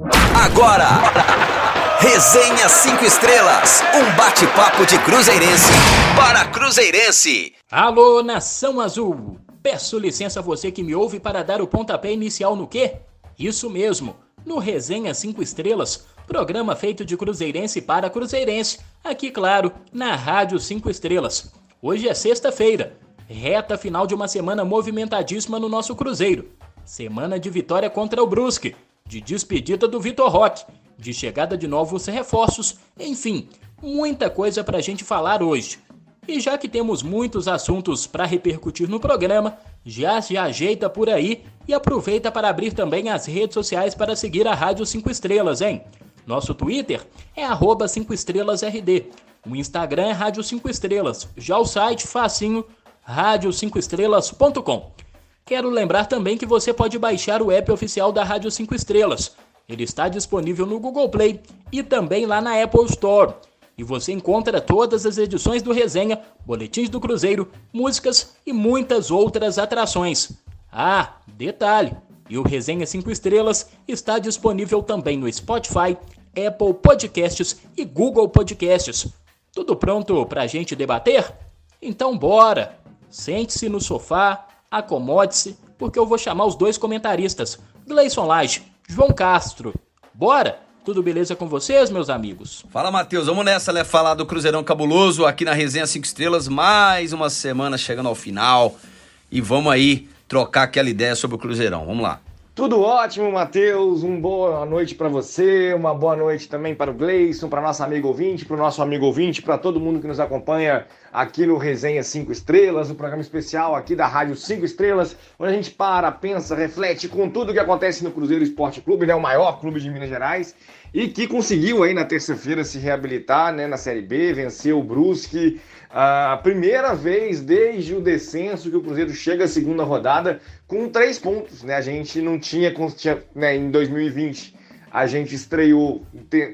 Agora, Resenha 5 Estrelas, um bate-papo de Cruzeirense para Cruzeirense. Alô, Nação Azul! Peço licença a você que me ouve para dar o pontapé inicial no quê? Isso mesmo, no Resenha 5 Estrelas, programa feito de Cruzeirense para Cruzeirense, aqui, claro, na Rádio 5 Estrelas. Hoje é sexta-feira, reta final de uma semana movimentadíssima no nosso Cruzeiro. Semana de vitória contra o Brusque, de despedida do Vitor Roque, de chegada de novos reforços, enfim, muita coisa pra gente falar hoje. E já que temos muitos assuntos para repercutir no programa, já se ajeita por aí e aproveita para abrir também as redes sociais para seguir a Rádio 5 Estrelas, hein? Nosso Twitter é 5 estrelasrd. O Instagram é Rádio 5 Estrelas. Já o site facinho, rádio5estrelas.com. Quero lembrar também que você pode baixar o app oficial da Rádio 5 Estrelas. Ele está disponível no Google Play e também lá na Apple Store e você encontra todas as edições do Resenha, boletins do Cruzeiro, músicas e muitas outras atrações. Ah, detalhe! E o Resenha 5 Estrelas está disponível também no Spotify, Apple Podcasts e Google Podcasts. Tudo pronto para a gente debater? Então bora! Sente-se no sofá, acomode-se, porque eu vou chamar os dois comentaristas, Gleison Lage, João Castro. Bora! Tudo beleza com vocês, meus amigos? Fala, Matheus. Vamos nessa, né? Falar do Cruzeirão Cabuloso aqui na Resenha 5 Estrelas. Mais uma semana chegando ao final. E vamos aí trocar aquela ideia sobre o Cruzeirão. Vamos lá. Tudo ótimo, Matheus. Uma boa noite para você, uma boa noite também para o Gleison, para nosso amigo ouvinte, para o nosso amigo ouvinte, para todo mundo que nos acompanha aqui no Resenha 5 Estrelas, o programa especial aqui da Rádio 5 Estrelas, onde a gente para, pensa, reflete com tudo o que acontece no Cruzeiro Esporte Clube, né, o maior clube de Minas Gerais, e que conseguiu aí na terça-feira se reabilitar né, na Série B, venceu o Brusque, a primeira vez desde o descenso que o Cruzeiro chega à segunda rodada com três pontos. Né? A gente não tinha, tinha né, em 2020, a gente estreou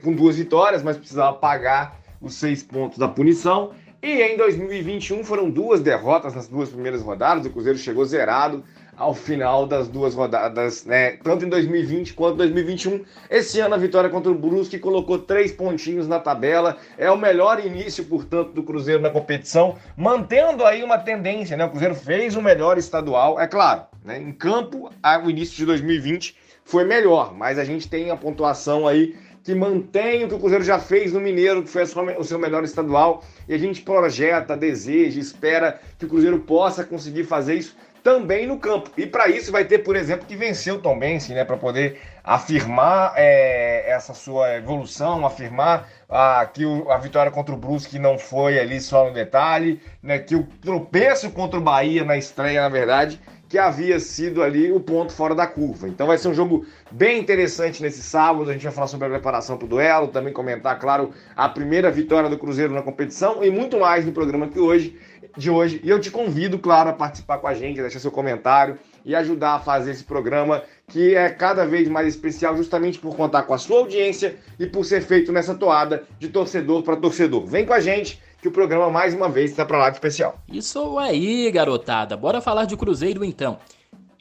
com duas vitórias, mas precisava pagar os seis pontos da punição. E em 2021 foram duas derrotas nas duas primeiras rodadas. O Cruzeiro chegou zerado ao final das duas rodadas, né? Tanto em 2020 quanto em 2021. Esse ano a vitória contra o Brusque colocou três pontinhos na tabela. É o melhor início, portanto, do Cruzeiro na competição, mantendo aí uma tendência, né? O Cruzeiro fez o melhor estadual, é claro, né? Em campo, o início de 2020 foi melhor, mas a gente tem a pontuação aí que mantém o que o Cruzeiro já fez no Mineiro, que foi o seu melhor estadual, e a gente projeta, deseja, espera que o Cruzeiro possa conseguir fazer isso também no campo. E para isso vai ter, por exemplo, que vencer o Tom Bense, né, para poder afirmar é, essa sua evolução, afirmar ah, que o, a vitória contra o Brusque não foi ali só no detalhe, né, que o tropeço contra o Bahia na estreia, na verdade, que havia sido ali o ponto fora da curva. Então vai ser um jogo bem interessante nesse sábado. A gente vai falar sobre a preparação para o duelo, também comentar, claro, a primeira vitória do Cruzeiro na competição e muito mais no programa que hoje de hoje. E eu te convido, claro, a participar com a gente, deixar seu comentário e ajudar a fazer esse programa que é cada vez mais especial, justamente por contar com a sua audiência e por ser feito nessa toada de torcedor para torcedor. Vem com a gente que o programa mais uma vez está para lá de especial. Isso aí, garotada. Bora falar de Cruzeiro então.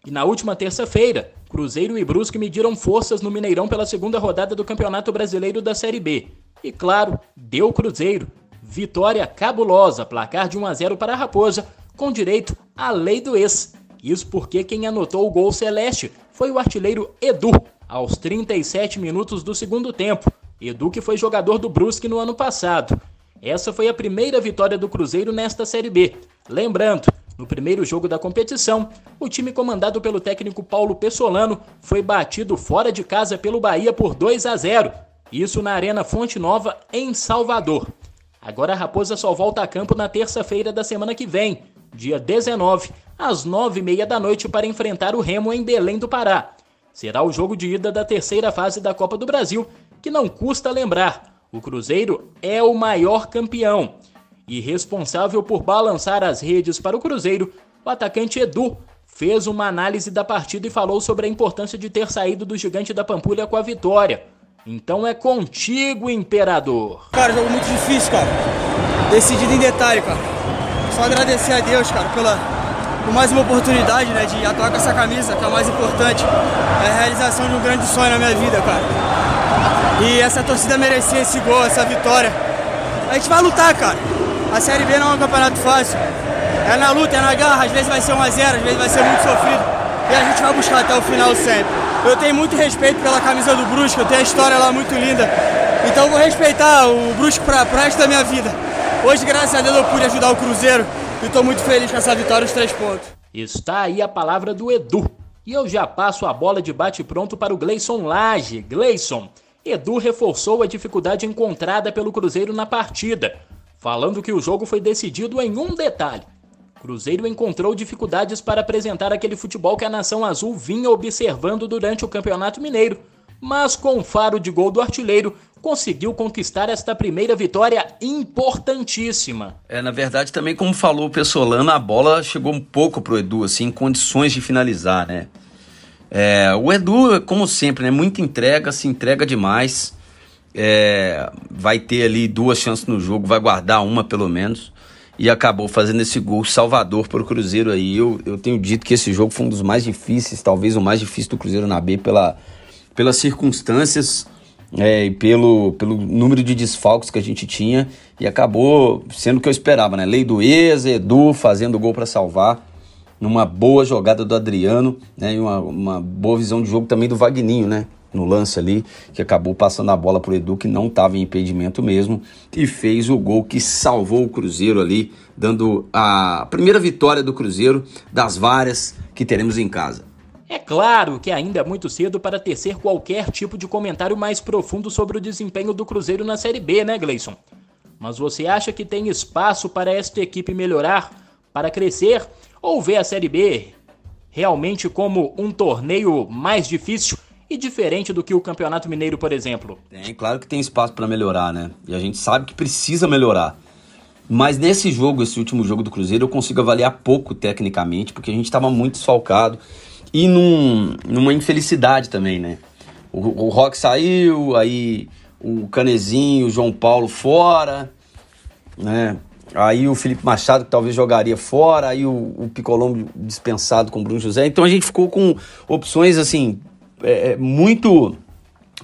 E na última terça-feira, Cruzeiro e Brusque mediram forças no Mineirão pela segunda rodada do Campeonato Brasileiro da Série B. E claro, deu Cruzeiro. Vitória cabulosa, placar de 1 a 0 para a Raposa, com direito à lei do ex. Isso porque quem anotou o gol celeste foi o artilheiro Edu, aos 37 minutos do segundo tempo. Edu que foi jogador do Brusque no ano passado. Essa foi a primeira vitória do Cruzeiro nesta Série B. Lembrando, no primeiro jogo da competição, o time comandado pelo técnico Paulo Pessolano foi batido fora de casa pelo Bahia por 2 a 0. Isso na Arena Fonte Nova, em Salvador. Agora a Raposa só volta a campo na terça-feira da semana que vem, dia 19, às 9h30 da noite, para enfrentar o Remo em Belém do Pará. Será o jogo de ida da terceira fase da Copa do Brasil, que não custa lembrar. O Cruzeiro é o maior campeão. E responsável por balançar as redes para o Cruzeiro, o atacante Edu fez uma análise da partida e falou sobre a importância de ter saído do gigante da Pampulha com a vitória. Então é contigo, imperador. Cara, jogo muito difícil, cara. Decidido em detalhe, cara. Só agradecer a Deus, cara, pela, por mais uma oportunidade, né, de atuar com essa camisa, que é a mais importante. É a realização de um grande sonho na minha vida, cara. E essa torcida merecia esse gol, essa vitória. A gente vai lutar, cara. A Série B não é um campeonato fácil. É na luta, é na garra, às vezes vai ser 1 a 0 às vezes vai ser muito sofrido. E a gente vai buscar até o final sempre. Eu tenho muito respeito pela camisa do Brusque, eu tenho a história lá muito linda. Então eu vou respeitar o Brusque para o resto da minha vida. Hoje, graças a Deus, eu pude ajudar o Cruzeiro e estou muito feliz com essa vitória, os três pontos. Está aí a palavra do Edu. E eu já passo a bola de bate-pronto para o Gleison Lage. Gleison, Edu reforçou a dificuldade encontrada pelo Cruzeiro na partida, falando que o jogo foi decidido em um detalhe. Cruzeiro encontrou dificuldades para apresentar aquele futebol que a nação azul vinha observando durante o Campeonato Mineiro, mas com o faro de gol do artilheiro, conseguiu conquistar esta primeira vitória importantíssima. É, na verdade, também como falou o Pessolano, a bola chegou um pouco pro Edu, assim, em condições de finalizar, né? É, o Edu, como sempre, né, muita entrega, se entrega demais. É, vai ter ali duas chances no jogo, vai guardar uma pelo menos. E acabou fazendo esse gol salvador para o Cruzeiro aí. Eu, eu tenho dito que esse jogo foi um dos mais difíceis, talvez o mais difícil do Cruzeiro na B, pela, pelas circunstâncias é, e pelo, pelo número de desfalques que a gente tinha. E acabou sendo o que eu esperava, né? Lei do ex, Edu fazendo gol para salvar. Numa boa jogada do Adriano, né? E uma, uma boa visão de jogo também do Vagninho, né? No lance ali, que acabou passando a bola pro Edu, que não estava em impedimento mesmo, e fez o gol que salvou o Cruzeiro ali, dando a primeira vitória do Cruzeiro das várias que teremos em casa. É claro que ainda é muito cedo para tecer qualquer tipo de comentário mais profundo sobre o desempenho do Cruzeiro na Série B, né, Gleison? Mas você acha que tem espaço para esta equipe melhorar, para crescer, ou vê a Série B realmente como um torneio mais difícil e diferente do que o Campeonato Mineiro, por exemplo? Tem, claro que tem espaço para melhorar, né? E a gente sabe que precisa melhorar. Mas nesse jogo, esse último jogo do Cruzeiro, eu consigo avaliar pouco tecnicamente, porque a gente estava muito desfalcado e num, numa infelicidade também, né? O, o Rock saiu, aí o Canezinho, o João Paulo fora, né? Aí o Felipe Machado, que talvez jogaria fora, aí o, o Picolombo dispensado com o Bruno José. Então a gente ficou com opções, assim, é, é muito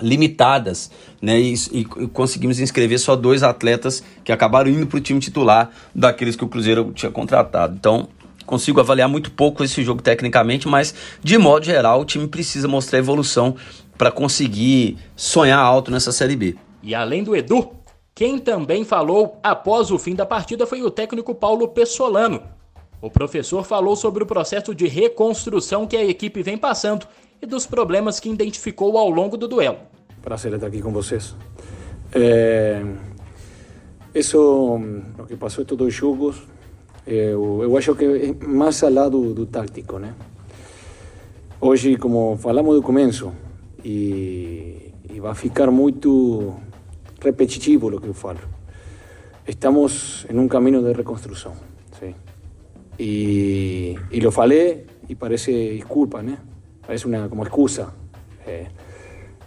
limitadas, né? E, e, conseguimos inscrever só dois atletas que acabaram indo para o time titular daqueles que o Cruzeiro tinha contratado. Então consigo avaliar muito pouco esse jogo tecnicamente, mas de modo geral o time precisa mostrar evolução para conseguir sonhar alto nessa Série B. E além do Edu, quem também falou após o fim da partida foi o técnico Paulo Pessolano. O professor falou sobre o processo de reconstrução que a equipe vem passando e dos problemas que identificou ao longo do duelo. Prazer estar aqui com vocês. É... Isso, o que passou estes dois jogos, eu, eu acho que é mais ao lado do tático, né? Hoje, como falamos do começo, e, e vai ficar muito repetitivo o que eu falo. Estamos em um caminho de reconstrução, sim. E, e lo falei e parece desculpa, né? Parece uma como excusa. É,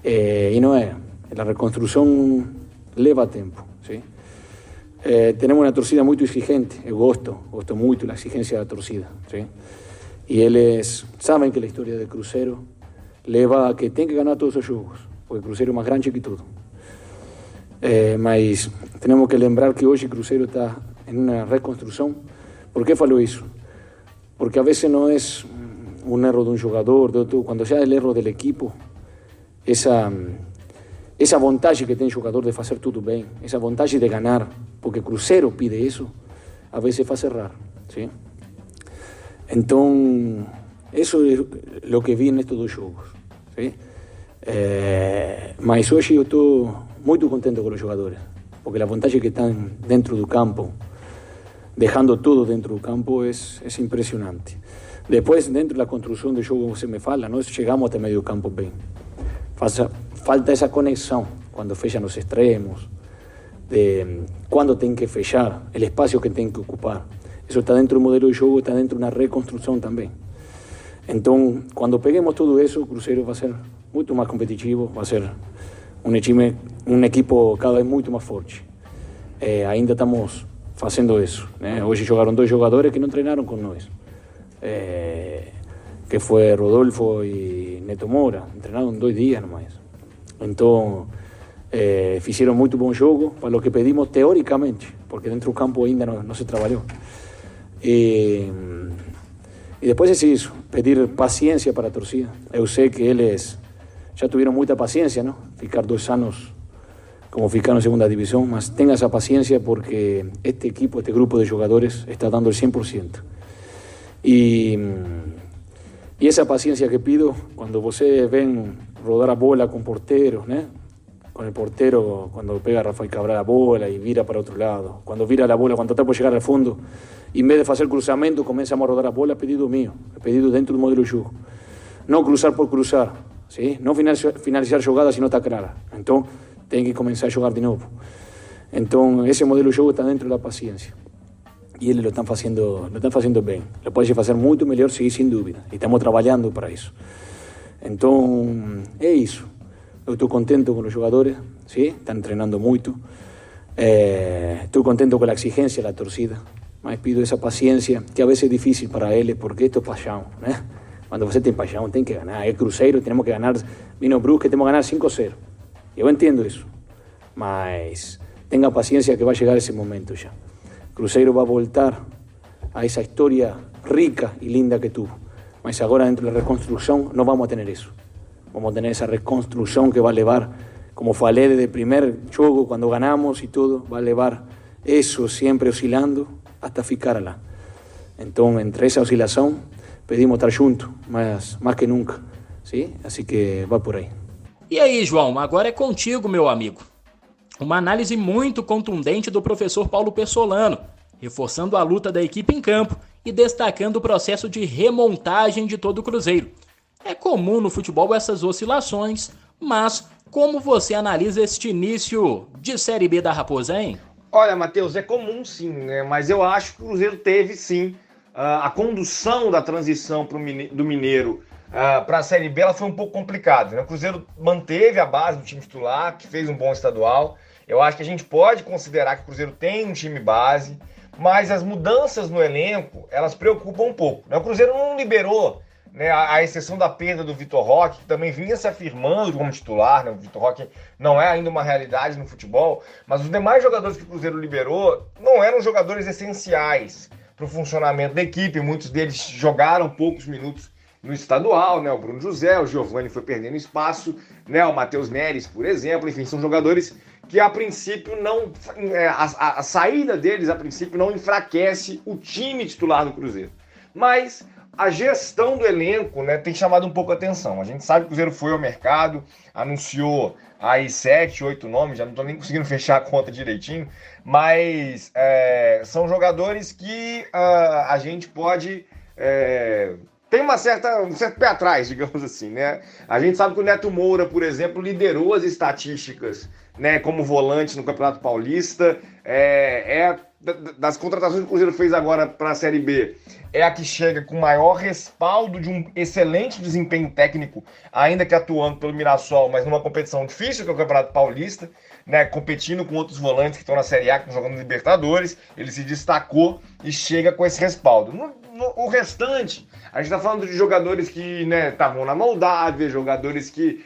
é, e não é. A reconstrução leva tempo, sim. Eh, tenemos una torcida muy exigente, eu gosto, gosto muito da exigência da torcida. ¿sí? E eles sabem que a história do Cruzeiro leva a que tem que ganhar todos os jogos, porque o Cruzeiro é mais grande que tudo. Eh, mas temos que lembrar que hoje o Cruzeiro está em uma reconstrução. Por que falo isso? Porque a vezes não é um erro de um jogador, de outro, quando já é o erro do equipo, essa esa vontade que tem o jogador de fazer tudo bem, essa vontade de ganhar, porque Cruzeiro pide isso, a veces faz errar, ¿sí? Então, isso é o que vi nestes dois jogos, ¿sí? Eh, mas hoje eu estou muito contente com os jogadores, porque a vontade que estão dentro do campo, deixando tudo dentro do campo, é, é impressionante. Depois, dentro da construção do jogo, você me fala, nós chegamos até meio campo bem. Faça, falta esa conexión cuando fechan los extremos, de cuándo tienen que fechar, el espacio que tienen que ocupar. Eso está dentro del modelo de juego, está dentro de una reconstrucción también. Entonces, cuando peguemos todo eso, Cruzeiro va a ser mucho más competitivo, va a ser un, equipo, un equipo cada vez mucho más fuerte. Eh, ainda estamos haciendo eso. ¿eh? Hoy jugaron dos jugadores que no entrenaron con nosotros. Eh, que fue Rodolfo y Neto Mora, entrenaron dos días nomás. Então, É, fizeram muito bom jogo, para o que pedimos teoricamente, porque dentro do campo ainda não, não se trabalhou. E, e depois é isso, pedir paciência para a torcida. Eu sei que eles já tiveram muita paciência, não? Ficar dois anos como ficaram en segunda división, mas tenga esa paciencia porque este equipo, este grupo de jugadores está dando el 100%. Y, y esa paciencia que pido, cuando ustedes ven rodar a bola con porteros, ¿no? con el portero cuando pega Rafael Cabral la bola y vira para otro lado, cuando vira la bola, cuando está por llegar al fondo, y en vez de hacer cruzamiento comenzamos a rodar a bola, pedido mío, pedido dentro del modelo juego. No cruzar por cruzar, ¿sí? finalizar, jugada si no está clara. Entonces, tem que começar a jogar de novo. Então, esse modelo de jogo está dentro da paciência. E eles lo fazendo, fazendo bem. Lo pode fazer muito melhor, sim, sem dúvida. E estamos trabalhando para isso. Então, é isso. Eu estou contente com os jogadores, sim, estão treinando muito. estou eh, contente com a exigência da torcida, mas pido essa paciência, que a vezes é difícil para eles, porque isto é paixão, né? Quando você tem paixão, tem que ganhar. É Cruzeiro, temos que ganhar. Vino Brusque, temos que ganhar 5-0. Eu entendo isso, mas tenha paciência que vai chegar esse momento já. Cruzeiro vai voltar a essa história rica e linda que tuvo. Mas agora dentro da reconstrução não vamos ter isso. Vamos ter essa reconstrução que vai levar, como falei desde o primeiro jogo, quando ganhamos e tudo, vai levar isso sempre oscilando até ficar lá. Então, entre essa oscilação, pedimos estar juntos, mais, mais que nunca. ¿sí? Assim que vai por aí. E aí, João, agora é contigo, meu amigo. Uma análise muito contundente do professor Paulo Pessolano, reforçando a luta da equipe em campo e destacando o processo de remontagem de todo o Cruzeiro. É comum no futebol essas oscilações, mas como você analisa este início de Série B da Raposa, hein? Olha, Matheus, é comum sim, né? Mas eu acho que o Cruzeiro teve sim a condução da transição do Mineiro ah, para a Série B ela foi um pouco complicada. Né? O Cruzeiro manteve a base do time titular, que fez um bom estadual. Eu acho que a gente pode considerar que o Cruzeiro tem um time base, mas as mudanças no elenco, elas preocupam um pouco. Né? O Cruzeiro não liberou, né, a, exceção da perda do Vitor Roque, que também vinha se afirmando como titular. Né? O Vitor Roque não é ainda uma realidade no futebol, mas os demais jogadores que o Cruzeiro liberou não eram jogadores essenciais para o funcionamento da equipe. Muitos deles jogaram poucos minutos no estadual, né? O Bruno José, o Giovani foi perdendo espaço, né? O Matheus Neres, por exemplo, enfim, são jogadores que a princípio não. É, a, a, saída deles, a princípio, não enfraquece o time titular do Cruzeiro. Mas a gestão do elenco né, tem chamado um pouco a atenção. A gente sabe que o Cruzeiro foi ao mercado, anunciou aí sete, oito nomes, já não estou nem conseguindo fechar a conta direitinho, mas é, são jogadores que uh, a gente pode. É, tem uma certa, um certo pé atrás, digamos assim, né? A gente sabe que o Neto Moura, por exemplo, liderou as estatísticas, né, como volante no Campeonato Paulista, é, é das contratações que o Cruzeiro fez agora para a Série B, é a que chega com maior respaldo de um excelente desempenho técnico, ainda que atuando pelo Mirassol, mas numa competição difícil que é o Campeonato Paulista, né, competindo com outros volantes que estão na Série A, que estão jogando Libertadores, ele se destacou e chega com esse respaldo. No, no, o restante, a gente está falando de jogadores que estavam né, na Moldávia, jogadores que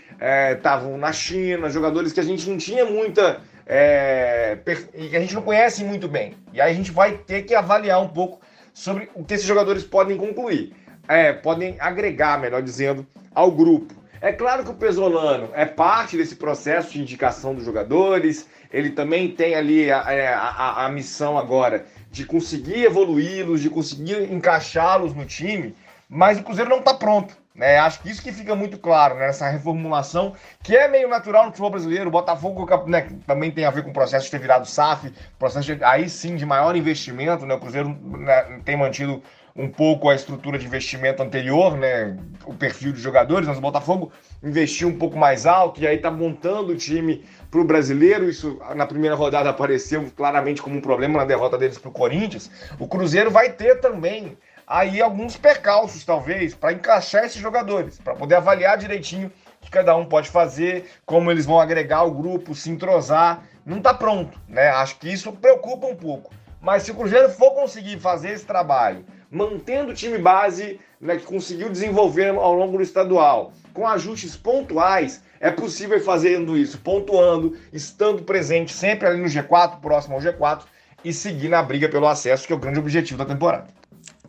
estavam é, na China, jogadores que a gente não tinha muita é, que a gente não conhece muito bem. E aí a gente vai ter que avaliar um pouco sobre o que esses jogadores podem concluir, é, podem agregar, melhor dizendo, ao grupo. É claro que o Pesolano é parte desse processo de indicação dos jogadores, ele também tem ali a, é, a, a, a missão agora de conseguir evoluí-los, de conseguir encaixá-los no time, mas o Cruzeiro não está pronto. Né? Acho que isso que fica muito claro né? nessa reformulação, que é meio natural no futebol brasileiro. O Botafogo né, também tem a ver com o processo de ter virado SAF, processo de, aí sim de maior investimento. Né? O Cruzeiro né, tem mantido um pouco a estrutura de investimento anterior, né? o perfil de jogadores, mas o Botafogo investiu um pouco mais alto e aí está montando o time para o brasileiro. Isso na primeira rodada apareceu claramente como um problema na derrota deles para o Corinthians. O Cruzeiro vai ter também aí alguns percalços, talvez, para encaixar esses jogadores, para poder avaliar direitinho o que cada um pode fazer, como eles vão agregar o grupo, se entrosar. Não está pronto, né? Acho que isso preocupa um pouco. Mas se o Cruzeiro for conseguir fazer esse trabalho, mantendo o time base né, que conseguiu desenvolver ao longo do estadual, com ajustes pontuais, É possível fazendo isso, pontuando, estando presente sempre ali no G4, próximo ao G4 e seguir na briga pelo acesso, que é o grande objetivo da temporada.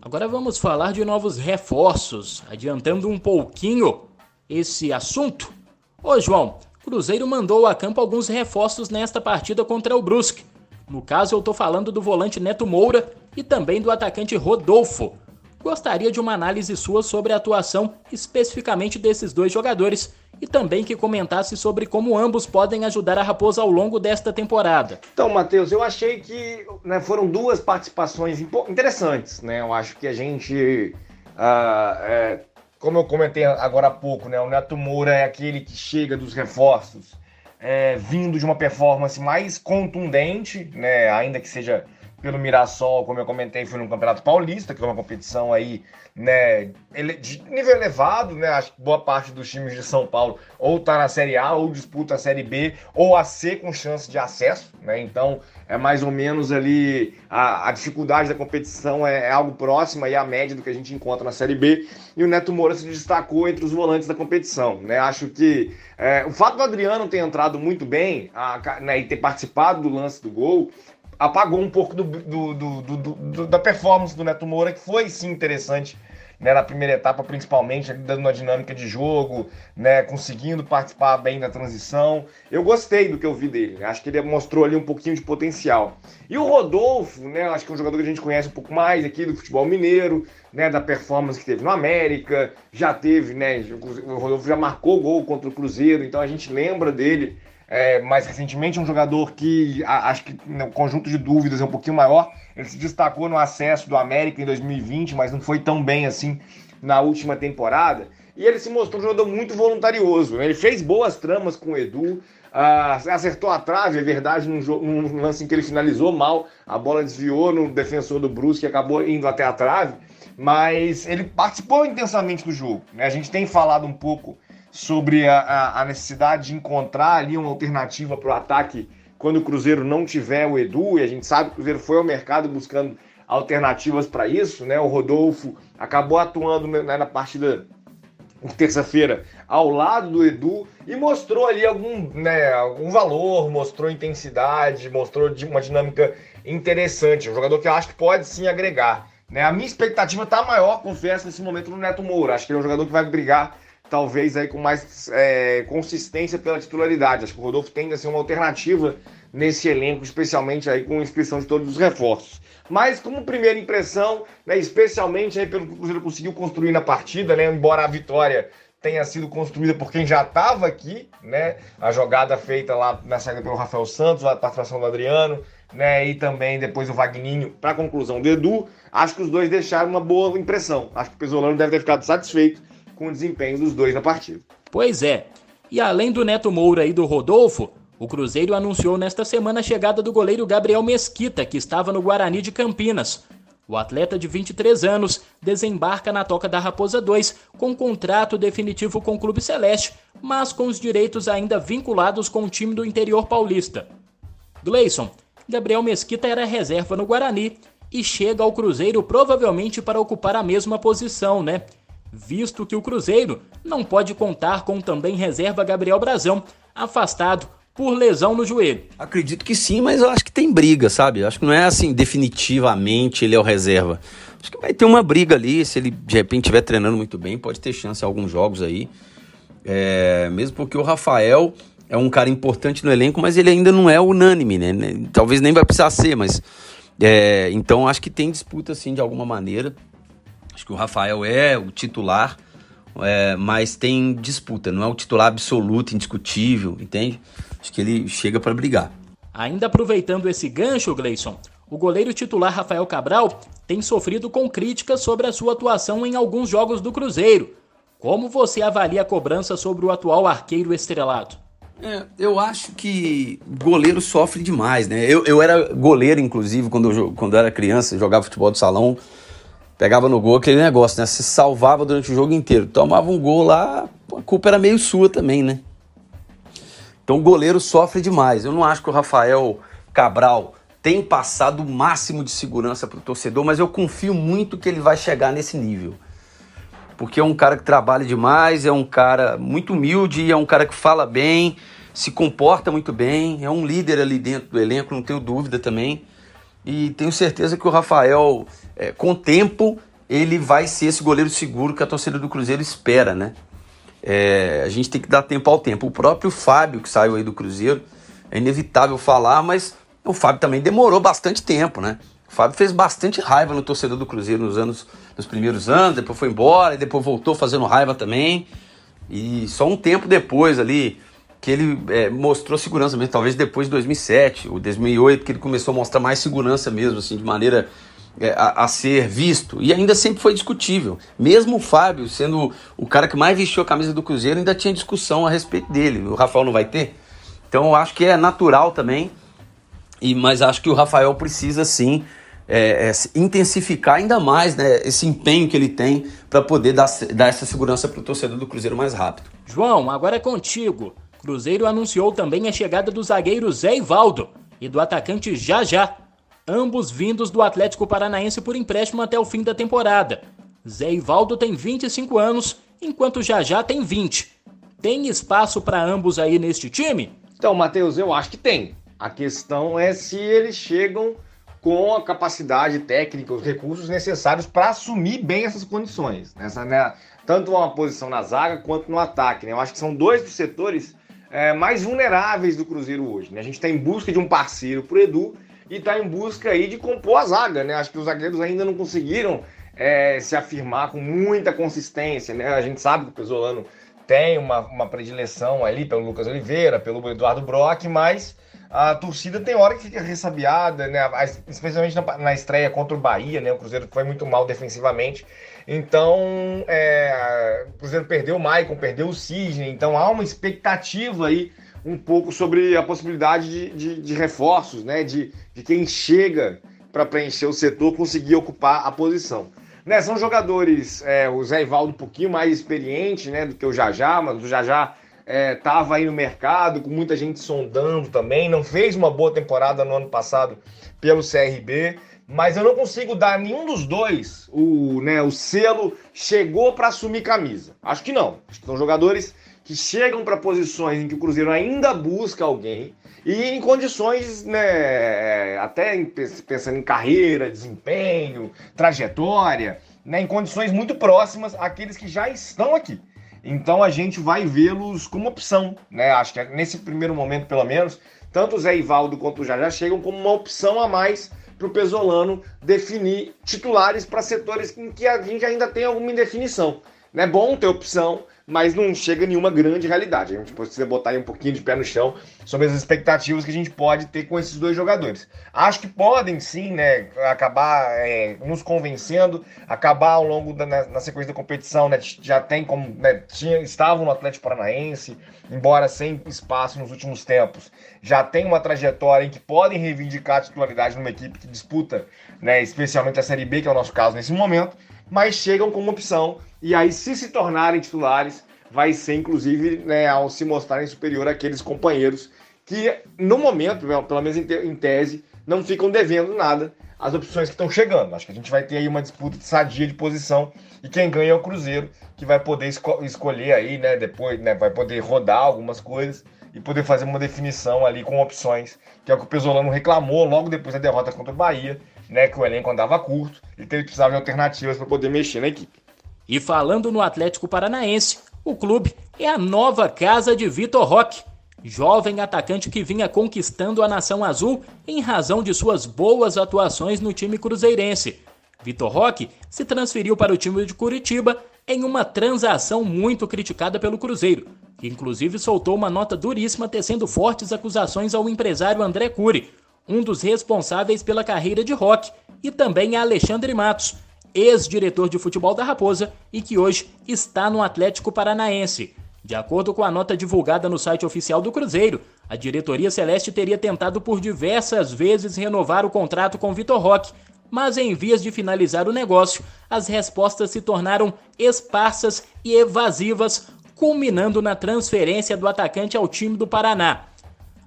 Agora vamos falar de novos reforços, adiantando um pouquinho esse assunto. Ô João, Cruzeiro mandou a campo alguns reforços nesta partida contra o Brusque. No caso, eu tô falando do volante Neto Moura e também do atacante Rodolfo. Gostaria de uma análise sua sobre a atuação especificamente desses dois jogadores e também que comentasse sobre como ambos podem ajudar a Raposa ao longo desta temporada. Então, Matheus, eu achei que né, foram duas participações interessantes. Né? Eu acho que a gente, uh, é, como eu comentei agora há pouco, né, o Neto Moura é aquele que chega dos reforços é, vindo de uma performance mais contundente, né, ainda que seja pelo Mirassol, como eu comentei, foi no Campeonato Paulista, que é uma competição aí, né, de nível elevado, né? Acho que boa parte dos times de São Paulo ou tá na Série A, ou disputa a Série B, ou a C com chance de acesso, né? Então, é mais ou menos ali a, a dificuldade da competição é, é, algo próximo aí à média do que a gente encontra na Série B. E o Neto Moura se destacou entre os volantes da competição, né? Acho que é, o fato do Adriano ter entrado muito bem a, né, e ter participado do lance do gol apagou um pouco do, do, do, da performance do Neto Moura, que foi sim interessante né, na primeira etapa, principalmente, dando uma dinâmica de jogo, né, conseguindo participar bem da transição. Eu gostei do que eu vi dele, acho que ele mostrou ali um pouquinho de potencial. E o Rodolfo, né, acho que é um jogador que a gente conhece um pouco mais aqui do futebol mineiro, né, da performance que teve no América, já teve, né, o Rodolfo já marcou gol contra o Cruzeiro, então a gente lembra dele é, mais recentemente, um jogador que a, acho que no conjunto de dúvidas é um pouquinho maior. Ele se destacou no acesso do América em 2020, mas não foi tão bem assim na última temporada. E ele se mostrou um jogador muito voluntarioso. Né? Ele fez boas tramas com o Edu, uh, acertou a trave, é verdade, num, num, lance em que ele finalizou mal, a bola desviou no defensor do Brusque e acabou indo até a trave. Mas ele participou intensamente do jogo. Né? A gente tem falado um pouco sobre a, a necessidade de encontrar ali uma alternativa para o ataque quando o Cruzeiro não tiver o Edu, e a gente sabe que o Cruzeiro foi ao mercado buscando alternativas para isso, né? O Rodolfo acabou atuando né, na partida terça-feira ao lado do Edu e mostrou ali algum, né, algum valor, mostrou intensidade, mostrou uma dinâmica interessante. Um jogador que eu acho que pode sim agregar. Né? A minha expectativa está maior, confesso, nesse momento no Neto Moura. Acho que ele é um jogador que vai brigar talvez aí com mais é, consistência pela titularidade. Acho que o Rodolfo tende a ser uma alternativa nesse elenco, especialmente aí com a inscrição de todos os reforços. Mas como primeira impressão, né, especialmente aí pelo que o Cruzeiro conseguiu construir na partida, né, embora a vitória tenha sido construída por quem já estava aqui, né, a jogada feita lá na saída pelo Rafael Santos, a participação do Adriano, né, e também depois o Vagninho para a conclusão do Edu, acho que os dois deixaram uma boa impressão. Acho que o Pesolano deve ter ficado satisfeito com o desempenho dos dois na partida. Pois é. E além do Neto Moura e do Rodolfo, o Cruzeiro anunciou nesta semana a chegada do goleiro Gabriel Mesquita, que estava no Guarani de Campinas. O atleta de 23 anos desembarca na Toca da Raposa 2 com contrato definitivo com o Clube Celeste, mas com os direitos ainda vinculados com o time do interior paulista. Gleison, Gabriel Mesquita era reserva no Guarani e chega ao Cruzeiro provavelmente para ocupar a mesma posição, né? Visto que o Cruzeiro não pode contar com também reserva Gabriel Brazão, afastado por lesão no joelho. Acredito que sim, mas eu acho que tem briga, sabe? acho que não é assim definitivamente ele é o reserva. Acho que vai ter uma briga ali, se ele de repente estiver treinando muito bem, pode ter chance em alguns jogos aí. É, mesmo porque o Rafael é um cara importante no elenco, mas ele ainda não é unânime, né? Talvez nem vai precisar ser, mas. É, então acho que tem disputa sim de alguma maneira. Acho que o Rafael é o titular, é, mas tem disputa, não é o titular absoluto, indiscutível, entende? Acho que ele chega para brigar. Ainda aproveitando esse gancho, Gleison, o goleiro titular Rafael Cabral tem sofrido com críticas sobre a sua atuação em alguns jogos do Cruzeiro. Como você avalia a cobrança sobre o atual arqueiro estrelado? É, eu acho que goleiro sofre demais, né? Eu, eu era goleiro, inclusive, quando eu, quando eu era criança, jogava futebol de salão pegava no gol aquele negócio, né? Se salvava durante o jogo inteiro. Tomava um gol lá, a culpa era meio sua também, né? Então o goleiro sofre demais. Eu não acho que o Rafael Cabral tem passado o máximo de segurança para o torcedor, mas eu confio muito que ele vai chegar nesse nível. porque é um cara que trabalha demais, é um cara muito humilde, é um cara que fala bem, se comporta muito bem, é um líder ali dentro do elenco, não tenho dúvida também. E tenho certeza que o Rafael, é, com o tempo, ele vai ser esse goleiro seguro que a torcida do Cruzeiro espera, né? É, a gente tem que dar tempo ao tempo. O próprio Fábio, que saiu aí do Cruzeiro, é inevitável falar, mas o Fábio também demorou bastante tempo, né? O Fábio fez bastante raiva no torcedor do Cruzeiro nos anos, nos primeiros anos, depois foi embora e depois voltou fazendo raiva também. E só um tempo depois ali que ele é, mostrou segurança mesmo, talvez depois de 2007 ou 2008 que ele começou a mostrar mais segurança mesmo, assim, de maneira é, a, a, ser visto. E ainda sempre foi discutível. Mesmo o Fábio, sendo o cara que mais vestiu a camisa do Cruzeiro, ainda tinha discussão a respeito dele. O Rafael não vai ter? Então eu acho que é natural também e, mas acho que o Rafael precisa sim é, é, intensificar ainda mais né, esse empenho que ele tem para poder dar, dar essa segurança para o torcedor do Cruzeiro mais rápido. João, agora é contigo. Cruzeiro anunciou também a chegada do zagueiro Zé Ivaldo e do atacante Jajá, ambos vindos do Atlético Paranaense por empréstimo até o fim da temporada. Zé Ivaldo tem 25 anos, enquanto Jajá tem 20. Tem espaço para ambos aí neste time? Então, Matheus, eu acho que tem. A questão é se eles chegam com a capacidade técnica, os recursos necessários para assumir bem essas condições. Nessa, né, tanto uma posição na zaga quanto no ataque. Né? Eu acho que são dois dos setores é, mais vulneráveis do Cruzeiro hoje. Né? A gente está em busca de um parceiro para o Edu e está em busca aí de compor a zaga. Né? Acho que os zagueiros ainda não conseguiram é, se afirmar com muita consistência. Né? A gente sabe que o Pesolano tem uma, uma predileção ali pelo Lucas Oliveira, pelo Eduardo Brock, mas a torcida tem hora que fica ressabiada, né? especialmente na, na, estreia contra o Bahia, né? O Cruzeiro foi muito mal defensivamente. Então, é, o Cruzeiro perdeu o Maicon, perdeu o Cisne, então há uma expectativa aí um pouco sobre a possibilidade de, de, de reforços, né? De, de quem chega para preencher o setor conseguir ocupar a posição. Né, são jogadores, é, o Zé Ivaldo um pouquinho mais experiente né, do que o Jajá, mas o Jajá estava é, aí no mercado, com muita gente sondando também, não fez uma boa temporada no ano passado pelo CRB, mas eu não consigo dar nenhum dos dois o, né, o selo chegou para assumir camisa. Acho que não. Acho que são jogadores que chegam para posições em que o Cruzeiro ainda busca alguém e em condições, né, até pensando em carreira, desempenho, trajetória, né, em condições muito próximas àqueles que já estão aqui. Então a gente vai vê-los como opção, né? Acho que nesse primeiro momento, pelo menos, tanto o Zé Ivaldo quanto o Jajá chegam como uma opção a mais para o Pesolano definir titulares para setores em que a gente ainda tem alguma indefinição. É bom ter opção, mas não chega a nenhuma grande realidade. A gente precisa botar aí um pouquinho de pé no chão sobre as expectativas que a gente pode ter com esses dois jogadores. Acho que podem sim, né, acabar é, nos convencendo, acabar ao longo da na, na sequência da competição, né, já tem como, né, tinha, estavam no Atlético Paranaense, embora sem espaço nos últimos tempos, já tem uma trajetória em que podem reivindicar a titularidade numa equipe que disputa, né, especialmente a Série B, que é o nosso caso nesse momento, mas chegam como opção e aí, se se tornarem titulares, vai ser inclusive né, ao se mostrarem superior àqueles companheiros que, no momento, pelo menos em tese, não ficam devendo nada às opções que estão chegando. Acho que a gente vai ter aí uma disputa de sadia de posição e quem ganha é o Cruzeiro, que vai poder esco escolher aí, né, depois, né, vai poder rodar algumas coisas e poder fazer uma definição ali com opções, que é o que o Pesolano reclamou logo depois da derrota contra o Bahia, né, que o elenco andava curto e ele precisava de alternativas para poder mexer na equipe. E falando no Atlético Paranaense, o clube é a nova casa de Vitor Roque, jovem atacante que vinha conquistando a nação azul em razão de suas boas atuações no time cruzeirense. Vitor Roque se transferiu para o time de Curitiba em uma transação muito criticada pelo Cruzeiro, que inclusive soltou uma nota duríssima tecendo fortes acusações ao empresário André Cury, um dos responsáveis pela carreira de Roque, e também a Alexandre Matos, ex-diretor de futebol da Raposa e que hoje está no Atlético Paranaense. De acordo com a nota divulgada no site oficial do Cruzeiro, a diretoria celeste teria tentado por diversas vezes renovar o contrato com Vitor Roque, mas em vias de finalizar o negócio, as respostas se tornaram esparsas e evasivas, culminando na transferência do atacante ao time do Paraná.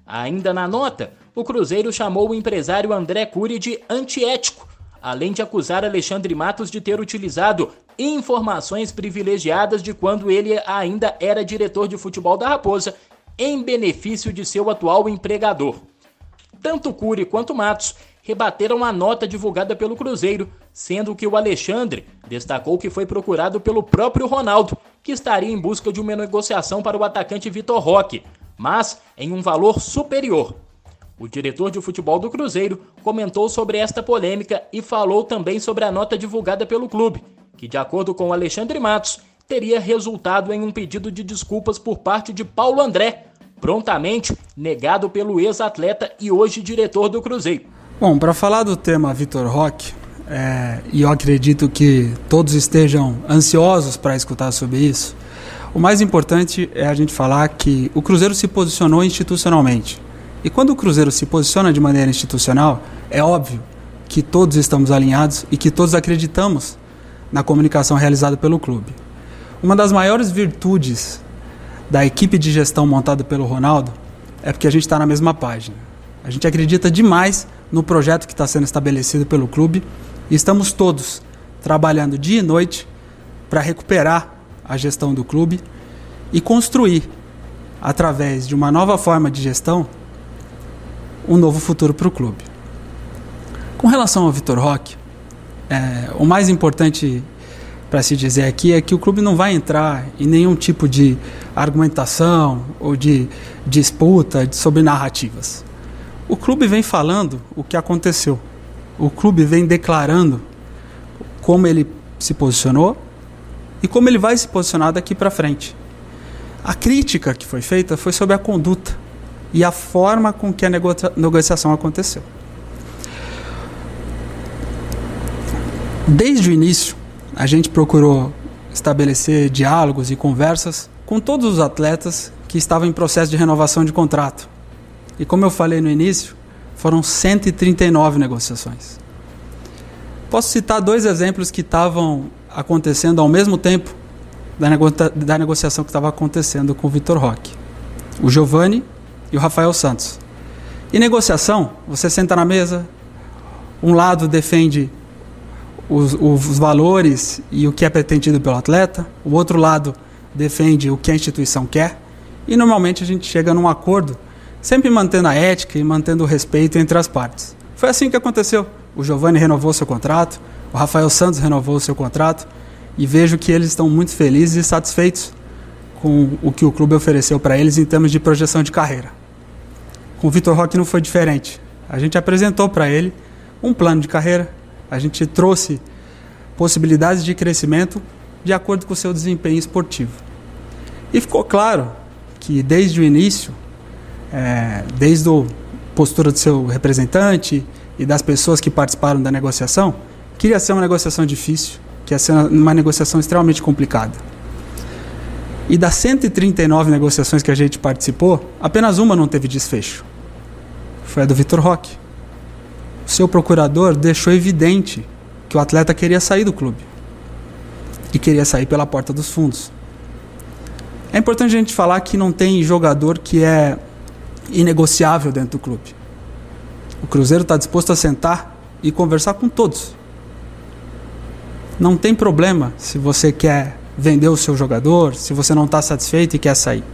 Ainda na nota, o Cruzeiro chamou o empresário André Cury de antiético além de acusar Alexandre Matos de ter utilizado informações privilegiadas de quando ele ainda era diretor de futebol da Raposa, em benefício de seu atual empregador. Tanto Cury quanto Matos rebateram a nota divulgada pelo Cruzeiro, sendo que o Alexandre destacou que foi procurado pelo próprio Ronaldo, que estaria em busca de uma negociação para o atacante Vitor Roque, mas em um valor superior. O diretor de futebol do Cruzeiro comentou sobre esta polêmica e falou também sobre a nota divulgada pelo clube, que, de acordo com Alexandre Matos, teria resultado em um pedido de desculpas por parte de Paulo André, prontamente negado pelo ex-atleta e hoje diretor do Cruzeiro. Bom, para falar do tema Vitor Roque, é, e eu acredito que todos estejam ansiosos para escutar sobre isso, o mais importante é a gente falar que o Cruzeiro se posicionou institucionalmente. E quando o Cruzeiro se posiciona de maneira institucional, é óbvio que todos estamos alinhados e que todos acreditamos na comunicação realizada pelo clube. Uma das maiores virtudes da equipe de gestão montada pelo Ronaldo é porque a gente está na mesma página. A gente acredita demais no projeto que está sendo estabelecido pelo clube e estamos todos trabalhando dia e noite para recuperar a gestão do clube e construir, através de uma nova forma de gestão, um novo futuro para o clube. Com relação ao Vitor Roque, é, o mais importante para se dizer aqui é que o clube não vai entrar em nenhum tipo de argumentação ou de disputa sobre narrativas. O clube vem falando o que aconteceu. O clube vem declarando como ele se posicionou e como ele vai se posicionar daqui para frente. A crítica que foi feita foi sobre a conduta e a forma com que a negociação aconteceu. Desde o início, a gente procurou estabelecer diálogos e conversas com todos os atletas que estavam em processo de renovação de contrato. E como eu falei no início, foram 139 negociações. Posso citar dois exemplos que estavam acontecendo ao mesmo tempo da, nego da negociação que estava acontecendo com o Vitor Roque. O Giovanni e o Rafael Santos. Em negociação, você senta na mesa, um lado defende os, os valores e o que é pretendido pelo atleta, o outro lado defende o que a instituição quer, e normalmente a gente chega num acordo sempre mantendo a ética e mantendo o respeito entre as partes. Foi assim que aconteceu. O Giovanni renovou seu contrato, o Rafael Santos renovou seu contrato e vejo que eles estão muito felizes e satisfeitos com o que o clube ofereceu para eles em termos de projeção de carreira. Com o Vitor Roque não foi diferente. A gente apresentou para ele um plano de carreira, a gente trouxe possibilidades de crescimento de acordo com o seu desempenho esportivo. E ficou claro que desde o início é, desde a postura do seu representante e das pessoas que participaram da negociação, queria ser uma negociação difícil, que ia ser uma negociação extremamente complicada. E das 139 negociações que a gente participou, apenas uma não teve desfecho. Foi a do Vitor Roque. O seu procurador deixou evidente que o atleta queria sair do clube. E queria sair pela porta dos fundos. É importante a gente falar que não tem jogador que é inegociável dentro do clube. O Cruzeiro está disposto a sentar e conversar com todos. Não tem problema se você quer vender o seu jogador, se você não está satisfeito e quer sair.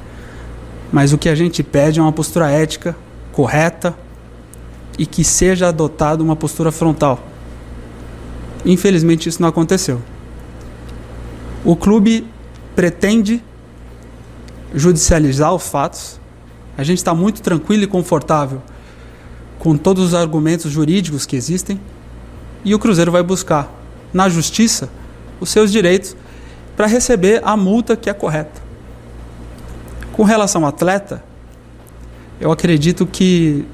Mas o que a gente pede é uma postura ética, correta e que seja adotada uma postura frontal. Infelizmente isso não aconteceu. O clube pretende judicializar os fatos a gente está muito tranquilo e confortável com todos os argumentos jurídicos que existem e o Cruzeiro vai buscar na justiça os seus direitos para receber a multa que é correta. Com relação ao atleta, eu acredito que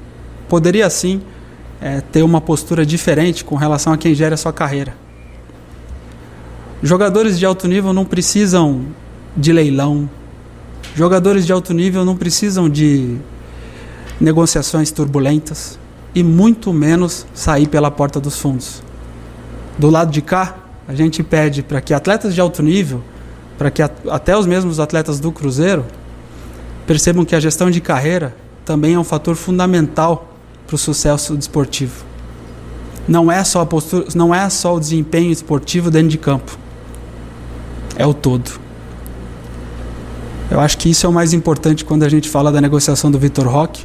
poderia sim é, ter uma postura diferente com relação a quem gera a sua carreira. Jogadores de alto nível não precisam de leilão, Jogadores de alto nível não precisam de negociações turbulentas e muito menos sair pela porta dos fundos. Do lado de cá, a gente pede para que atletas de alto nível, para que até os mesmos atletas do Cruzeiro percebam que a gestão de carreira também é um fator fundamental para o sucesso desportivo. Não é só a postura, não é só o desempenho esportivo dentro de campo. é o todo. Eu acho que isso é o mais importante quando a gente fala da negociação do Vitor Roque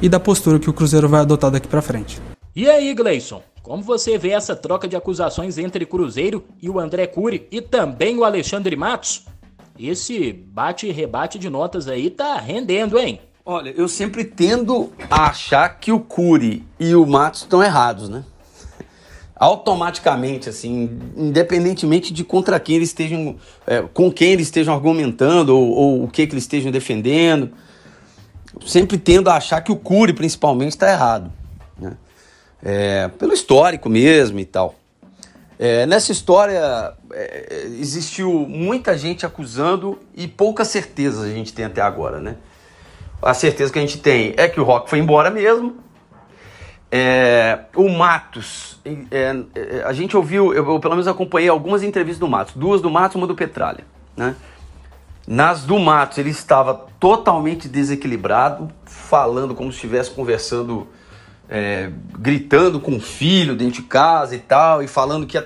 e da postura que o Cruzeiro vai adotar daqui para frente. E aí, Gleison? Como você vê essa troca de acusações entre Cruzeiro e o André Cury e também o Alexandre Matos? Esse bate e rebate de notas aí tá rendendo, hein? Olha, eu sempre tendo a achar que o Cury e o Matos estão errados, né? Automaticamente, assim, independentemente de contra quem eles estejam, é, com quem eles estejam argumentando ou, ou o que, que eles estejam defendendo, sempre tendo a achar que o Cury, principalmente, está errado. Né? é, pelo histórico mesmo e tal. É, nessa história é, existiu muita gente acusando e poucas certezas a gente tem até agora, né? A certeza que a gente tem é que o Rock foi embora mesmo. É, o Matos, é, é, a gente ouviu, eu, eu, pelo menos acompanhei algumas entrevistas do Matos, duas do Matos, uma do Petralha, né? Nas do Matos ele estava totalmente desequilibrado, falando como se estivesse conversando é, gritando com o filho dentro de casa e tal, e falando que a,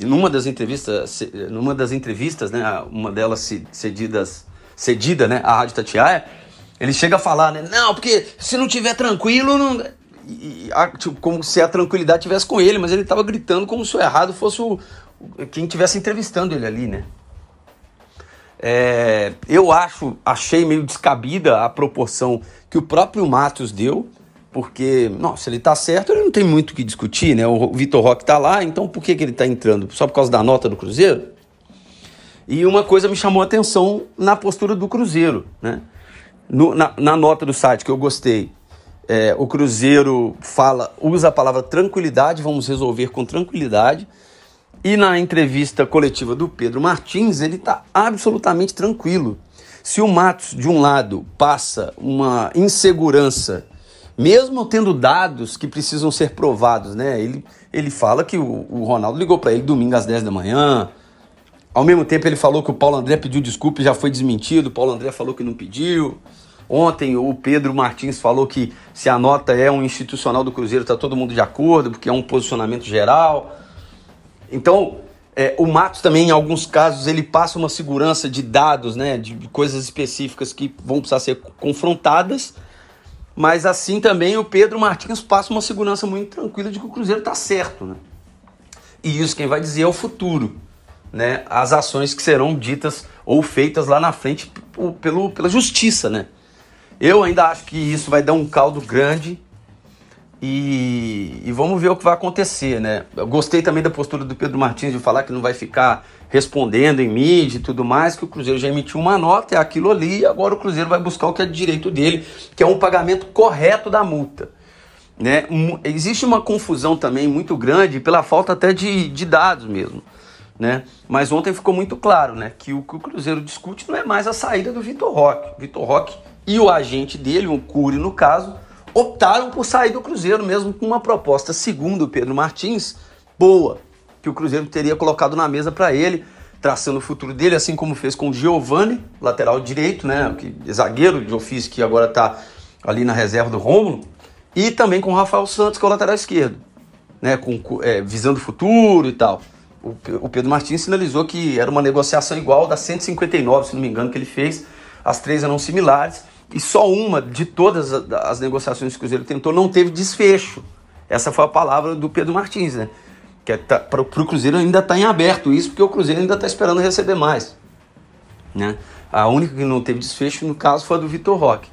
numa das entrevistas, numa das entrevistas, né, uma delas cedidas, cedida, né, à Rádio Tatiaia, ele chega a falar, né, não, porque se não tiver tranquilo, não... E, tipo, como se a tranquilidade tivesse com ele, mas ele estava gritando como se o errado fosse o, quem estivesse entrevistando ele ali, né? É, eu acho, achei meio descabida a proporção que o próprio Matos deu porque, nossa, ele tá certo, ele não tem muito o que discutir, né? O Vitor Roque tá lá, então por que, que ele tá entrando? Só por causa da nota do Cruzeiro? E uma coisa me chamou a atenção na postura do Cruzeiro, né? No, na, na, nota do site que eu gostei, é, o Cruzeiro fala, usa a palavra tranquilidade, vamos resolver com tranquilidade. E na entrevista coletiva do Pedro Martins, ele está absolutamente tranquilo. Se o Matos, de um lado, passa uma insegurança mesmo tendo dados que precisam ser provados, né? Ele, ele fala que o, o Ronaldo ligou para ele domingo às 10 da manhã. Ao mesmo tempo, ele falou que o Paulo André pediu desculpa e já foi desmentido. O Paulo André falou que não pediu. Ontem, o Pedro Martins falou que se a nota é um institucional do Cruzeiro, está todo mundo de acordo, porque é um posicionamento geral. Então, é, o Matos também, em alguns casos, ele passa uma segurança de dados, né, de coisas específicas que vão precisar ser confrontadas mas assim também o Pedro Martins passa uma segurança muito tranquila de que o Cruzeiro está certo. Né? E isso quem vai dizer é o futuro. Né? As ações que serão ditas ou feitas lá na frente pelo, pela justiça. Né? Eu ainda acho que isso vai dar um caldo grande e, e, vamos ver o que vai acontecer, né? Eu gostei também da postura do Pedro Martins de falar que não vai ficar respondendo em mídia e tudo mais, que o Cruzeiro já emitiu uma nota, é aquilo ali, e agora o Cruzeiro vai buscar o que é de direito dele, que é um pagamento correto da multa. Né? Existe uma confusão também muito grande pela falta até de, de dados mesmo. Né? Mas ontem ficou muito claro né, que o que o Cruzeiro discute não é mais a saída do Vitor Roque. Vitor Roque e o agente dele, o Cury no caso, optaram por sair do Cruzeiro, mesmo com uma proposta, segundo o Pedro Martins, boa, que o Cruzeiro teria colocado na mesa para ele, traçando o futuro dele, assim como fez com o Giovani, lateral direito, né, que, zagueiro de ofício que agora está ali na reserva do Rômulo, e também com o Rafael Santos, que é o lateral esquerdo, né, com, é, visando o futuro e tal. O, Pedro Martins sinalizou que era uma negociação igual da 159, se não me engano, que ele fez. As três eram similares e só uma de todas as negociações que o Cruzeiro tentou não teve desfecho. Essa foi a palavra do Pedro Martins, né? Que é, tá, para o Cruzeiro ainda está em aberto isso, porque o Cruzeiro ainda está esperando receber mais. Né? A única que não teve desfecho, no caso, foi a do Vitor Roque.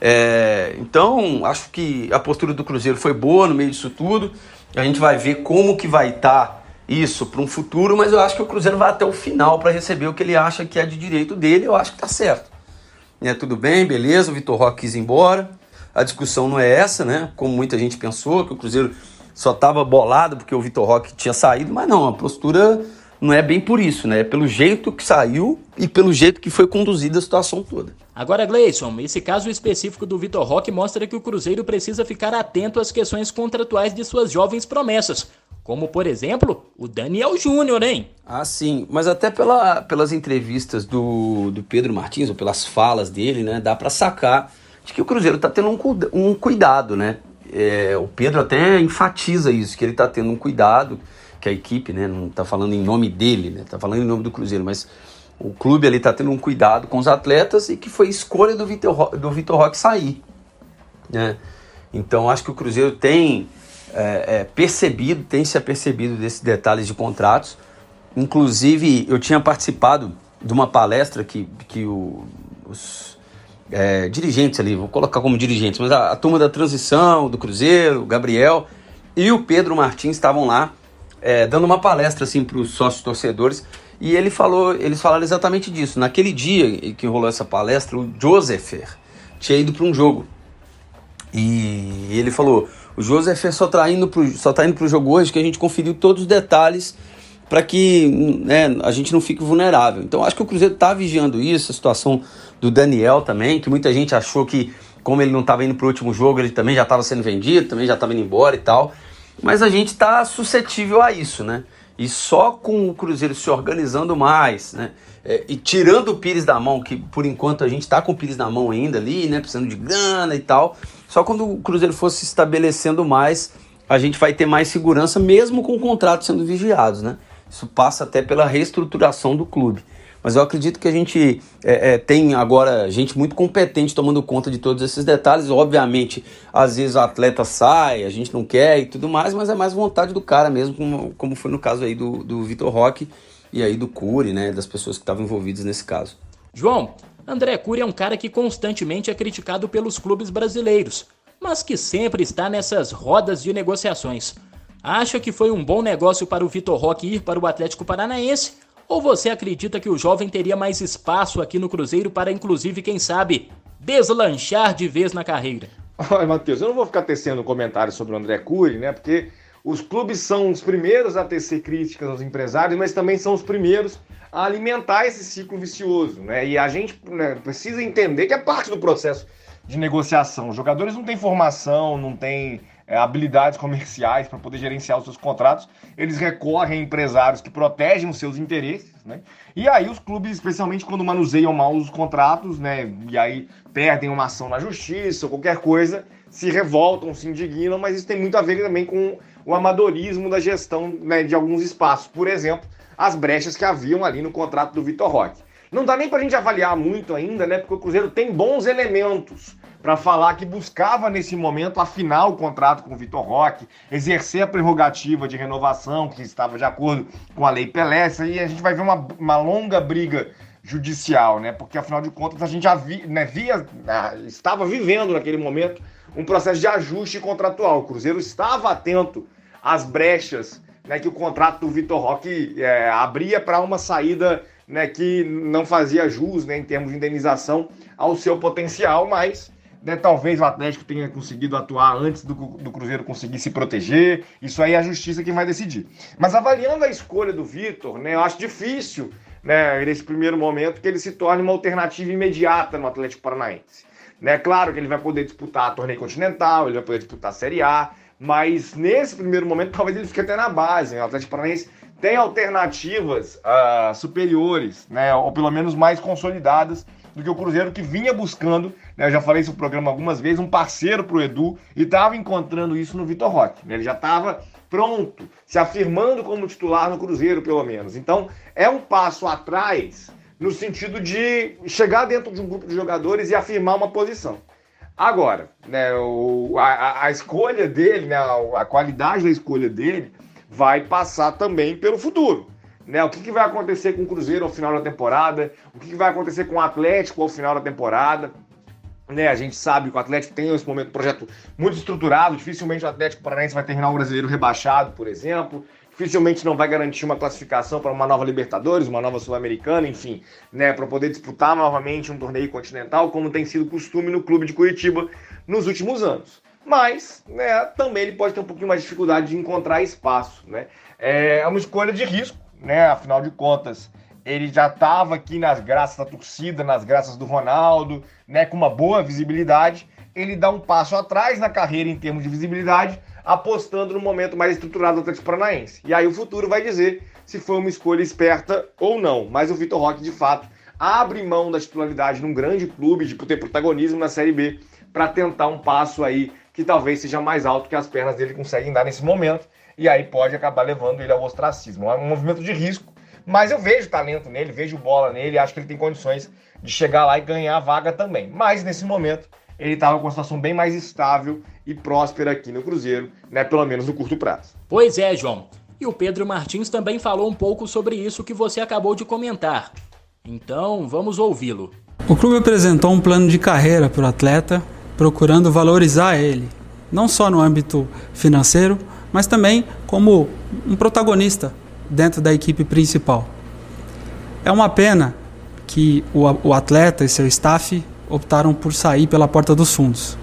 É, então, acho que a postura do Cruzeiro foi boa no meio disso tudo. A gente vai ver como que vai estar tá isso para um futuro, mas eu acho que o Cruzeiro vai até o final para receber o que ele acha que é de direito dele. Eu acho que está certo né? Tudo bem, beleza, o Vitor Roque quis ir embora. A discussão não é essa, né? Como muita gente pensou, que o Cruzeiro só estava bolado porque o Vitor Roque tinha saído, mas não, a postura não é bem por isso, né? É pelo jeito que saiu e pelo jeito que foi conduzida a situação toda. Agora, Gleison, esse caso específico do Vitor Roque mostra que o Cruzeiro precisa ficar atento às questões contratuais de suas jovens promessas, como, por exemplo, o Daniel Júnior, hein? Ah, sim. Mas até pela, pelas entrevistas do, do Pedro Martins, ou pelas falas dele, né? Dá para sacar de que o Cruzeiro tá tendo um, um cuidado, né? É, o Pedro até enfatiza isso, que ele tá tendo um cuidado, que a equipe, né? Não tá falando em nome dele, né? Tá falando em nome do Cruzeiro, mas o clube ali está tendo um cuidado com os atletas e que foi escolha do Vitor, do Vitor Roque sair. Né? Então acho que o Cruzeiro tem é, é, percebido, tem se apercebido desses detalhes de contratos. Inclusive, eu tinha participado de uma palestra que, que o, os é, dirigentes ali, vou colocar como dirigentes, mas a, a, turma da transição, do Cruzeiro, o Gabriel e o Pedro Martins estavam lá é, dando uma palestra assim, para os sócios torcedores e ele falou, eles falaram exatamente disso. Naquele dia que rolou essa palestra, o Joseph tinha ido para um jogo. E ele falou: o Joseph só está indo para só tá o jogo hoje que a gente conferiu todos os detalhes para que né, a gente não fique vulnerável. Então acho que o Cruzeiro está vigiando isso, a situação do Daniel também, que muita gente achou que, como ele não estava indo para o último jogo, ele também já estava sendo vendido, também já estava indo embora e tal. Mas a gente está suscetível a isso, né? E só com o Cruzeiro se organizando mais, né? É, e tirando o Pires da mão, que por enquanto a gente está com o Pires na mão ainda ali, né? Precisando de grana e tal. Só quando o Cruzeiro for se estabelecendo mais, a gente vai ter mais segurança, mesmo com o contrato sendo vigiados, né? Isso passa até pela reestruturação do clube. Mas eu acredito que a gente é, é, tem agora gente muito competente tomando conta de todos esses detalhes. Obviamente, às vezes o atleta sai, a gente não quer e tudo mais, mas é mais vontade do cara mesmo, como, como foi no caso aí do, do Vitor Roque e aí do Cury, né? Das pessoas que estavam envolvidas nesse caso. João, André Cury é um cara que constantemente é criticado pelos clubes brasileiros, mas que sempre está nessas rodas de negociações. Acha que foi um bom negócio para o Vitor Roque ir para o Atlético Paranaense ou você acredita que o jovem teria mais espaço aqui no Cruzeiro para, inclusive, quem sabe, deslanchar de vez na carreira? Olha, Matheus, eu não vou ficar tecendo comentários sobre o André Cury, né? Porque os clubes são os primeiros a tecer críticas aos empresários, mas também são os primeiros a alimentar esse ciclo vicioso, né? E a gente né, precisa entender que é parte do processo de negociação. Os jogadores não têm formação, não têm é, habilidades comerciais para poder gerenciar os seus contratos, eles recorrem a empresários que protegem os seus interesses, né? E aí os clubes, especialmente quando manuseiam mal os contratos, né? E aí perdem uma ação na justiça ou qualquer coisa, se revoltam, se indignam, mas isso tem muito a ver também com o amadorismo da gestão né, de alguns espaços. Por exemplo, as brechas que haviam ali no contrato do Vitor Roque. Não dá nem para a gente avaliar muito ainda, né? Porque o Cruzeiro tem bons elementos para falar que buscava nesse momento afinar o contrato com o Vitor Roque, exercer a prerrogativa de renovação que estava de acordo com a Lei Pelé, e a gente vai ver uma, uma longa briga judicial, né? Porque afinal de contas a gente já vi, né, via, ah, estava vivendo naquele momento um processo de ajuste contratual. O Cruzeiro estava atento às brechas né, que o contrato do Vitor Roque é, abria para uma saída né, que não fazia jus né, em termos de indenização ao seu potencial, mas né, talvez o Atlético tenha conseguido atuar antes do, do Cruzeiro conseguir se proteger. Isso aí é a justiça quem vai decidir. Mas avaliando a escolha do Vitor, né, eu acho difícil, né, nesse primeiro momento, que ele se torne uma alternativa imediata no Atlético Paranaense. Né, claro que ele vai poder disputar a torneio continental, ele vai poder disputar a Série A, mas nesse primeiro momento talvez ele fique até na base. Né? O Atlético Paranaense tem alternativas uh, superiores, né, ou pelo menos mais consolidadas do que o Cruzeiro que vinha buscando, né, eu já falei isso no programa algumas vezes, um parceiro para o Edu e estava encontrando isso no Vitor Roque. Né, ele já estava pronto, se afirmando como titular no Cruzeiro, pelo menos. Então, é um passo atrás no sentido de chegar dentro de um grupo de jogadores e afirmar uma posição. Agora, né, o, a, a, escolha dele, né, a, qualidade da escolha dele vai passar também pelo futuro. Né? O que, que, vai acontecer com o Cruzeiro ao final da temporada? O que, que, vai acontecer com o Atlético ao final da temporada? Né? A gente sabe que o Atlético tem nesse momento um projeto muito estruturado. Dificilmente o Atlético Paranaense vai terminar o brasileiro rebaixado, por exemplo. Dificilmente não vai garantir uma classificação para uma nova Libertadores, uma nova Sul-Americana, enfim, né? Para poder disputar novamente um torneio continental, como tem sido costume no clube de Curitiba nos últimos anos. Mas né, também ele pode ter um pouquinho mais de dificuldade de encontrar espaço. Né? É uma escolha de risco, né? Afinal de contas, ele já estava aqui nas graças da torcida, nas graças do Ronaldo, né? Com uma boa visibilidade. Ele dá um passo atrás na carreira em termos de visibilidade, apostando no momento mais estruturado do Atlético Paranaense. E aí o futuro vai dizer se foi uma escolha esperta ou não. Mas o Vitor Roque, de fato, abre mão da titularidade num grande clube, de ter protagonismo na Série B, para tentar um passo aí que talvez seja mais alto que as pernas dele conseguem dar nesse momento e aí pode acabar levando ele ao ostracismo. É um movimento de risco, Mas eu vejo talento nele, vejo bola nele, acho que ele tem condições de chegar lá e ganhar a vaga também. Mas nesse momento ele estava com uma situação bem mais estável e próspera aqui no Cruzeiro, né, pelo menos no curto prazo. Pois é, João. E o Pedro Martins também falou um pouco sobre isso que você acabou de comentar. Então, vamos ouvi-lo. O clube apresentou um plano de carreira para o atleta, procurando valorizar ele, não só no âmbito financeiro, mas também como um protagonista dentro da equipe principal. É uma pena que o, atleta e seu staff optaram por sair pela porta dos fundos.